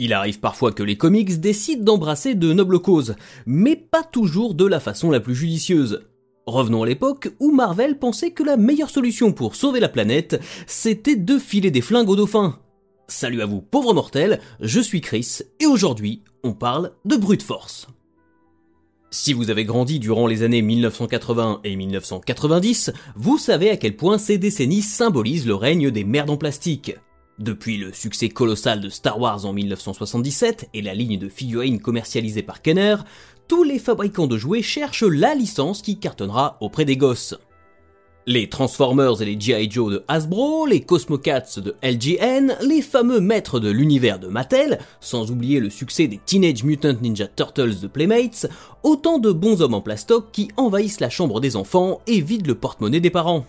Il arrive parfois que les comics décident d'embrasser de nobles causes, mais pas toujours de la façon la plus judicieuse. Revenons à l'époque où Marvel pensait que la meilleure solution pour sauver la planète, c'était de filer des flingues aux dauphins. Salut à vous pauvres mortels, je suis Chris, et aujourd'hui, on parle de brute force. Si vous avez grandi durant les années 1980 et 1990, vous savez à quel point ces décennies symbolisent le règne des merdes en plastique. Depuis le succès colossal de Star Wars en 1977 et la ligne de figurines commercialisée par Kenner, tous les fabricants de jouets cherchent la licence qui cartonnera auprès des gosses. Les Transformers et les G.I. Joe de Hasbro, les Cosmocats de LGN, les fameux maîtres de l'univers de Mattel, sans oublier le succès des Teenage Mutant Ninja Turtles de Playmates, autant de bons hommes en plastoc qui envahissent la chambre des enfants et vident le porte-monnaie des parents.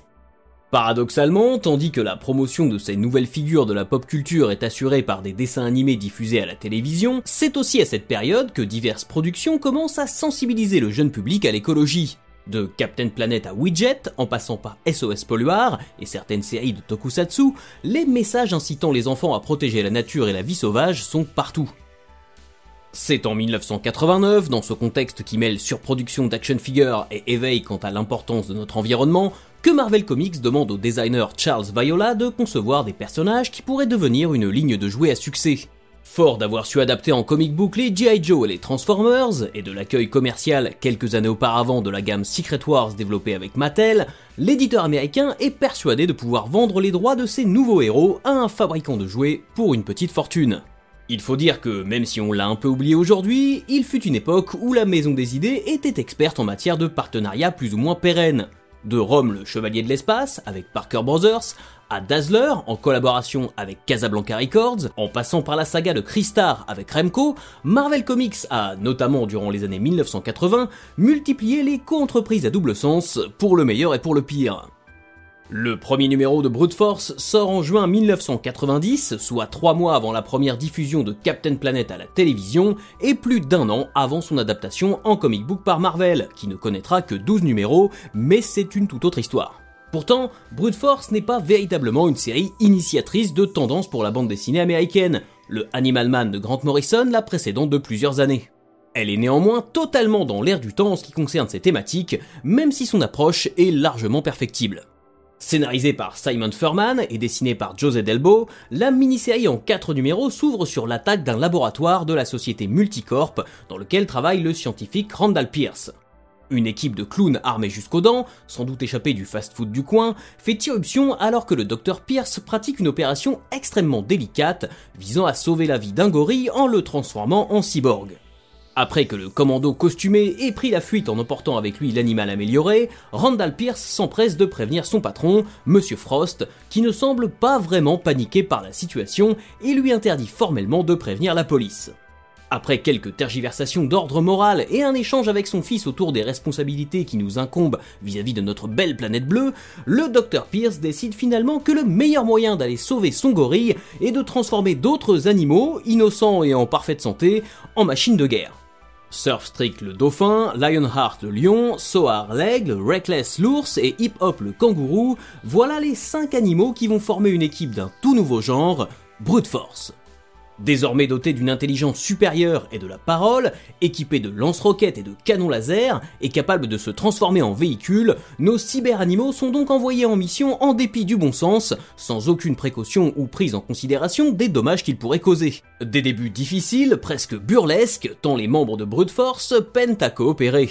Paradoxalement, tandis que la promotion de ces nouvelles figures de la pop culture est assurée par des dessins animés diffusés à la télévision, c'est aussi à cette période que diverses productions commencent à sensibiliser le jeune public à l'écologie. De Captain Planet à Widget, en passant par SOS Polluar et certaines séries de tokusatsu, les messages incitant les enfants à protéger la nature et la vie sauvage sont partout. C'est en 1989, dans ce contexte qui mêle surproduction d'action figures et éveil quant à l'importance de notre environnement, que Marvel Comics demande au designer Charles Viola de concevoir des personnages qui pourraient devenir une ligne de jouets à succès. Fort d'avoir su adapter en comic book les G.I. Joe et les Transformers, et de l'accueil commercial quelques années auparavant de la gamme Secret Wars développée avec Mattel, l'éditeur américain est persuadé de pouvoir vendre les droits de ces nouveaux héros à un fabricant de jouets pour une petite fortune. Il faut dire que même si on l'a un peu oublié aujourd'hui, il fut une époque où la maison des idées était experte en matière de partenariats plus ou moins pérennes. De Rome le Chevalier de l'Espace avec Parker Brothers, à Dazzler en collaboration avec Casablanca Records, en passant par la saga de Crystar avec Remco, Marvel Comics a, notamment durant les années 1980, multiplié les co-entreprises à double sens pour le meilleur et pour le pire. Le premier numéro de Brute Force sort en juin 1990, soit trois mois avant la première diffusion de Captain Planet à la télévision, et plus d'un an avant son adaptation en comic book par Marvel, qui ne connaîtra que 12 numéros, mais c'est une toute autre histoire. Pourtant, Brute Force n'est pas véritablement une série initiatrice de tendance pour la bande dessinée américaine, le Animal Man de Grant Morrison la précédant de plusieurs années. Elle est néanmoins totalement dans l'air du temps en ce qui concerne ses thématiques, même si son approche est largement perfectible. Scénarisée par Simon Furman et dessinée par José Delbo, la mini-série en 4 numéros s'ouvre sur l'attaque d'un laboratoire de la société Multicorp dans lequel travaille le scientifique Randall Pierce. Une équipe de clowns armés jusqu'aux dents, sans doute échappés du fast-food du coin, fait irruption alors que le docteur Pierce pratique une opération extrêmement délicate visant à sauver la vie d'un gorille en le transformant en cyborg. Après que le commando costumé ait pris la fuite en emportant avec lui l'animal amélioré, Randall Pierce s'empresse de prévenir son patron, Monsieur Frost, qui ne semble pas vraiment paniqué par la situation et lui interdit formellement de prévenir la police. Après quelques tergiversations d'ordre moral et un échange avec son fils autour des responsabilités qui nous incombent vis-à-vis de notre belle planète bleue, le Dr Pierce décide finalement que le meilleur moyen d'aller sauver son gorille est de transformer d'autres animaux, innocents et en parfaite santé, en machines de guerre. Surfstreak le dauphin, Lionheart le lion, Soar l'aigle, Reckless l'ours et Hip Hop le kangourou, voilà les 5 animaux qui vont former une équipe d'un tout nouveau genre, Brute Force. Désormais doté d'une intelligence supérieure et de la parole, équipé de lance-roquettes et de canons laser, et capable de se transformer en véhicule, nos cyberanimaux sont donc envoyés en mission en dépit du bon sens, sans aucune précaution ou prise en considération des dommages qu'ils pourraient causer. Des débuts difficiles, presque burlesques, tant les membres de Brute Force peinent à coopérer.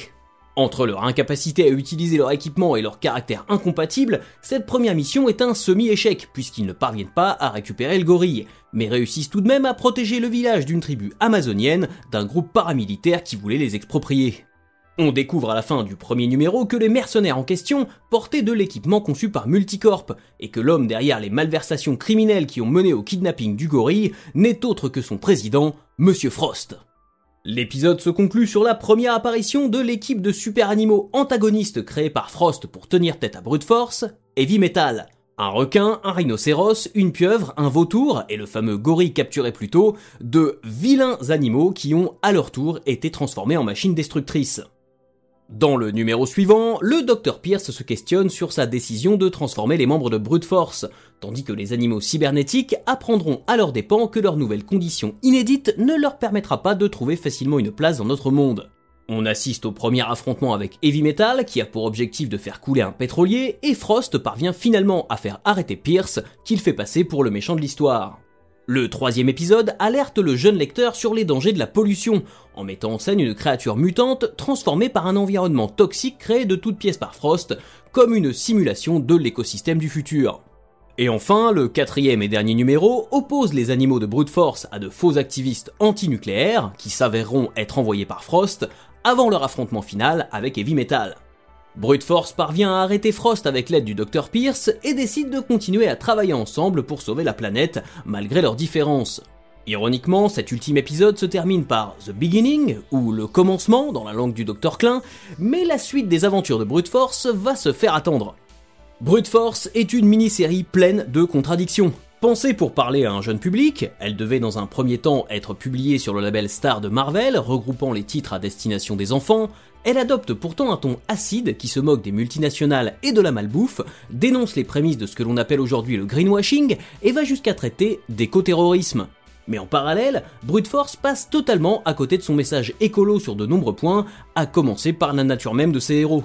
Entre leur incapacité à utiliser leur équipement et leur caractère incompatible, cette première mission est un semi-échec puisqu'ils ne parviennent pas à récupérer le gorille, mais réussissent tout de même à protéger le village d'une tribu amazonienne d'un groupe paramilitaire qui voulait les exproprier. On découvre à la fin du premier numéro que les mercenaires en question portaient de l'équipement conçu par Multicorp, et que l'homme derrière les malversations criminelles qui ont mené au kidnapping du gorille n'est autre que son président, Monsieur Frost. L'épisode se conclut sur la première apparition de l'équipe de super animaux antagonistes créés par Frost pour tenir tête à Brute Force, Heavy Metal. Un requin, un rhinocéros, une pieuvre, un vautour et le fameux gorille capturé plus tôt, de vilains animaux qui ont à leur tour été transformés en machines destructrices. Dans le numéro suivant, le Dr Pierce se questionne sur sa décision de transformer les membres de Brute Force, tandis que les animaux cybernétiques apprendront à leur dépens que leur nouvelle condition inédite ne leur permettra pas de trouver facilement une place dans notre monde. On assiste au premier affrontement avec Heavy Metal, qui a pour objectif de faire couler un pétrolier, et Frost parvient finalement à faire arrêter Pierce, qu'il fait passer pour le méchant de l'histoire. Le troisième épisode alerte le jeune lecteur sur les dangers de la pollution, en mettant en scène une créature mutante transformée par un environnement toxique créé de toutes pièces par Frost, comme une simulation de l'écosystème du futur. Et enfin, le quatrième et dernier numéro oppose les animaux de brute force à de faux activistes antinucléaires, qui s'avéreront être envoyés par Frost, avant leur affrontement final avec Heavy Metal. Brute Force parvient à arrêter Frost avec l'aide du Dr Pierce et décide de continuer à travailler ensemble pour sauver la planète, malgré leurs différences. Ironiquement, cet ultime épisode se termine par The Beginning, ou le commencement dans la langue du Dr Klein, mais la suite des aventures de Brute Force va se faire attendre. Brute Force est une mini-série pleine de contradictions. Pensée pour parler à un jeune public, elle devait dans un premier temps être publiée sur le label Star de Marvel, regroupant les titres à destination des enfants, elle adopte pourtant un ton acide qui se moque des multinationales et de la malbouffe, dénonce les prémices de ce que l'on appelle aujourd'hui le greenwashing et va jusqu'à traiter d'éco-terrorisme. Mais en parallèle, Brute Force passe totalement à côté de son message écolo sur de nombreux points, à commencer par la nature même de ses héros.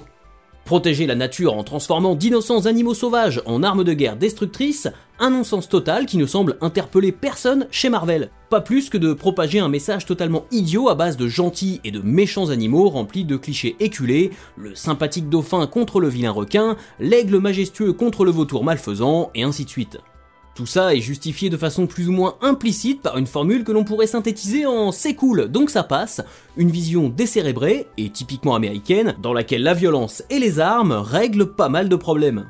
Protéger la nature en transformant d'innocents animaux sauvages en armes de guerre destructrices, un non-sens total qui ne semble interpeller personne chez Marvel. Pas plus que de propager un message totalement idiot à base de gentils et de méchants animaux remplis de clichés éculés, le sympathique dauphin contre le vilain requin, l'aigle majestueux contre le vautour malfaisant, et ainsi de suite. Tout ça est justifié de façon plus ou moins implicite par une formule que l'on pourrait synthétiser en c'est cool, donc ça passe, une vision décérébrée et typiquement américaine dans laquelle la violence et les armes règlent pas mal de problèmes.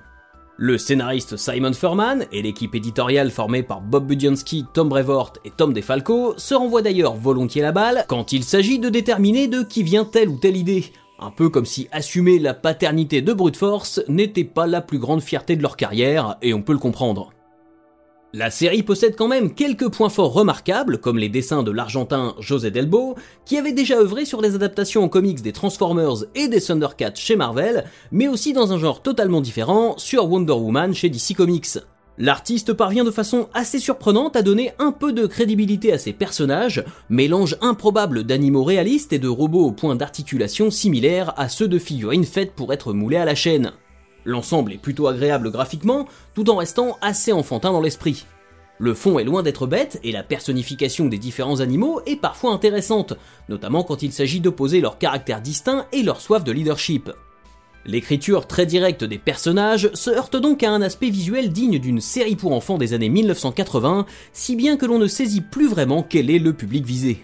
Le scénariste Simon Furman et l'équipe éditoriale formée par Bob Budiansky, Tom Brevoort et Tom DeFalco se renvoient d'ailleurs volontiers la balle quand il s'agit de déterminer de qui vient telle ou telle idée. Un peu comme si assumer la paternité de Brute Force n'était pas la plus grande fierté de leur carrière, et on peut le comprendre. La série possède quand même quelques points forts remarquables, comme les dessins de l'argentin José Delbo, qui avait déjà œuvré sur les adaptations en comics des Transformers et des Thundercats chez Marvel, mais aussi dans un genre totalement différent, sur Wonder Woman chez DC Comics. L'artiste parvient de façon assez surprenante à donner un peu de crédibilité à ses personnages, mélange improbable d'animaux réalistes et de robots au point d'articulation similaires à ceux de figurines faites pour être moulées à la chaîne. L'ensemble est plutôt agréable graphiquement, tout en restant assez enfantin dans l'esprit. Le fond est loin d'être bête et la personnification des différents animaux est parfois intéressante, notamment quand il s'agit d'opposer leurs caractères distincts et leur soif de leadership. L'écriture très directe des personnages se heurte donc à un aspect visuel digne d'une série pour enfants des années 1980, si bien que l'on ne saisit plus vraiment quel est le public visé.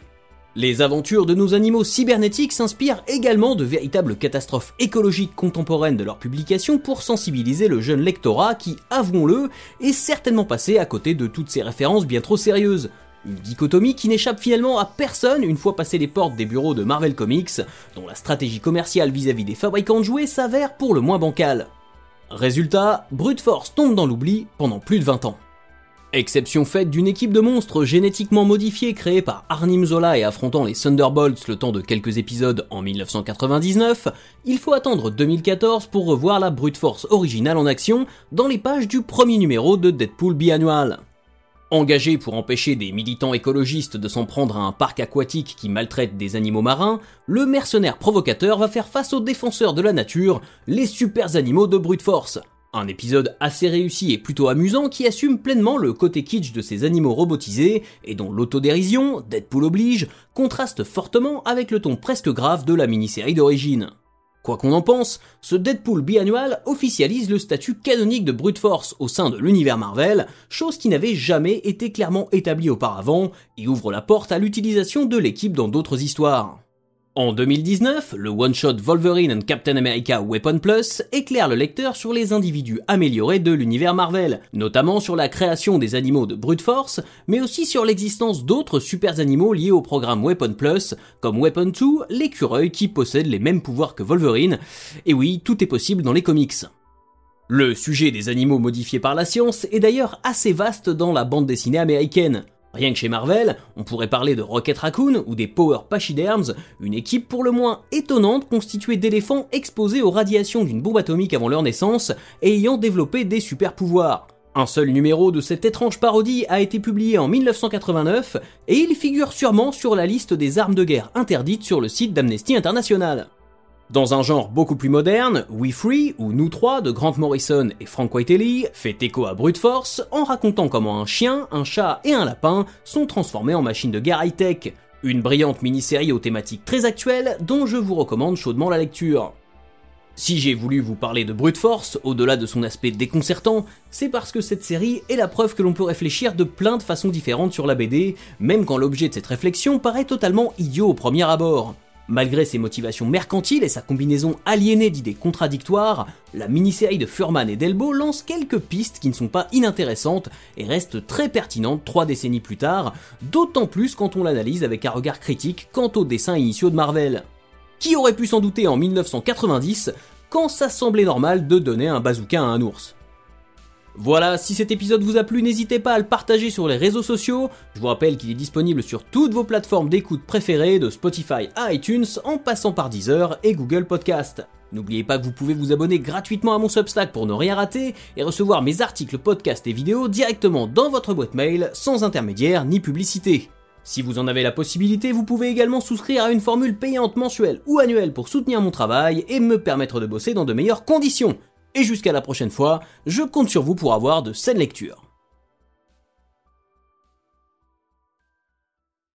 Les aventures de nos animaux cybernétiques s'inspirent également de véritables catastrophes écologiques contemporaines de leur publication pour sensibiliser le jeune lectorat qui, avouons-le, est certainement passé à côté de toutes ces références bien trop sérieuses. Une dichotomie qui n'échappe finalement à personne une fois passé les portes des bureaux de Marvel Comics, dont la stratégie commerciale vis-à-vis des fabricants de jouets s'avère pour le moins bancale. Résultat, Brute Force tombe dans l'oubli pendant plus de 20 ans. Exception faite d'une équipe de monstres génétiquement modifiés créée par Arnim Zola et affrontant les Thunderbolts le temps de quelques épisodes en 1999, il faut attendre 2014 pour revoir la brute force originale en action dans les pages du premier numéro de Deadpool biannual. Engagé pour empêcher des militants écologistes de s'en prendre à un parc aquatique qui maltraite des animaux marins, le mercenaire provocateur va faire face aux défenseurs de la nature, les super animaux de brute force. Un épisode assez réussi et plutôt amusant qui assume pleinement le côté kitsch de ces animaux robotisés et dont l'autodérision, Deadpool oblige, contraste fortement avec le ton presque grave de la mini-série d'origine. Quoi qu'on en pense, ce Deadpool biannual officialise le statut canonique de brute force au sein de l'univers Marvel, chose qui n'avait jamais été clairement établie auparavant et ouvre la porte à l'utilisation de l'équipe dans d'autres histoires. En 2019, le one-shot Wolverine and Captain America Weapon Plus éclaire le lecteur sur les individus améliorés de l'univers Marvel, notamment sur la création des animaux de brute force, mais aussi sur l'existence d'autres super animaux liés au programme Weapon Plus, comme Weapon 2, l'écureuil qui possède les mêmes pouvoirs que Wolverine. Et oui, tout est possible dans les comics. Le sujet des animaux modifiés par la science est d'ailleurs assez vaste dans la bande dessinée américaine. Rien que chez Marvel, on pourrait parler de Rocket Raccoon ou des Power Pachyderms, une équipe pour le moins étonnante constituée d'éléphants exposés aux radiations d'une bombe atomique avant leur naissance et ayant développé des super pouvoirs. Un seul numéro de cette étrange parodie a été publié en 1989 et il figure sûrement sur la liste des armes de guerre interdites sur le site d'Amnesty International. Dans un genre beaucoup plus moderne, We Free ou Nous Trois de Grant Morrison et Frank Whiteley fait écho à Brute Force en racontant comment un chien, un chat et un lapin sont transformés en machines de guerre high-tech. Une brillante mini-série aux thématiques très actuelles dont je vous recommande chaudement la lecture. Si j'ai voulu vous parler de Brute Force, au-delà de son aspect déconcertant, c'est parce que cette série est la preuve que l'on peut réfléchir de plein de façons différentes sur la BD, même quand l'objet de cette réflexion paraît totalement idiot au premier abord. Malgré ses motivations mercantiles et sa combinaison aliénée d'idées contradictoires, la mini-série de Furman et Delbo lance quelques pistes qui ne sont pas inintéressantes et restent très pertinentes trois décennies plus tard, d'autant plus quand on l'analyse avec un regard critique quant aux dessins initiaux de Marvel. Qui aurait pu s'en douter en 1990 quand ça semblait normal de donner un bazooka à un ours? Voilà, si cet épisode vous a plu, n'hésitez pas à le partager sur les réseaux sociaux. Je vous rappelle qu'il est disponible sur toutes vos plateformes d'écoute préférées, de Spotify à iTunes, en passant par Deezer et Google Podcast. N'oubliez pas que vous pouvez vous abonner gratuitement à mon Substack pour ne rien rater et recevoir mes articles, podcasts et vidéos directement dans votre boîte mail, sans intermédiaire ni publicité. Si vous en avez la possibilité, vous pouvez également souscrire à une formule payante mensuelle ou annuelle pour soutenir mon travail et me permettre de bosser dans de meilleures conditions. Et jusqu'à la prochaine fois, je compte sur vous pour avoir de saines lectures.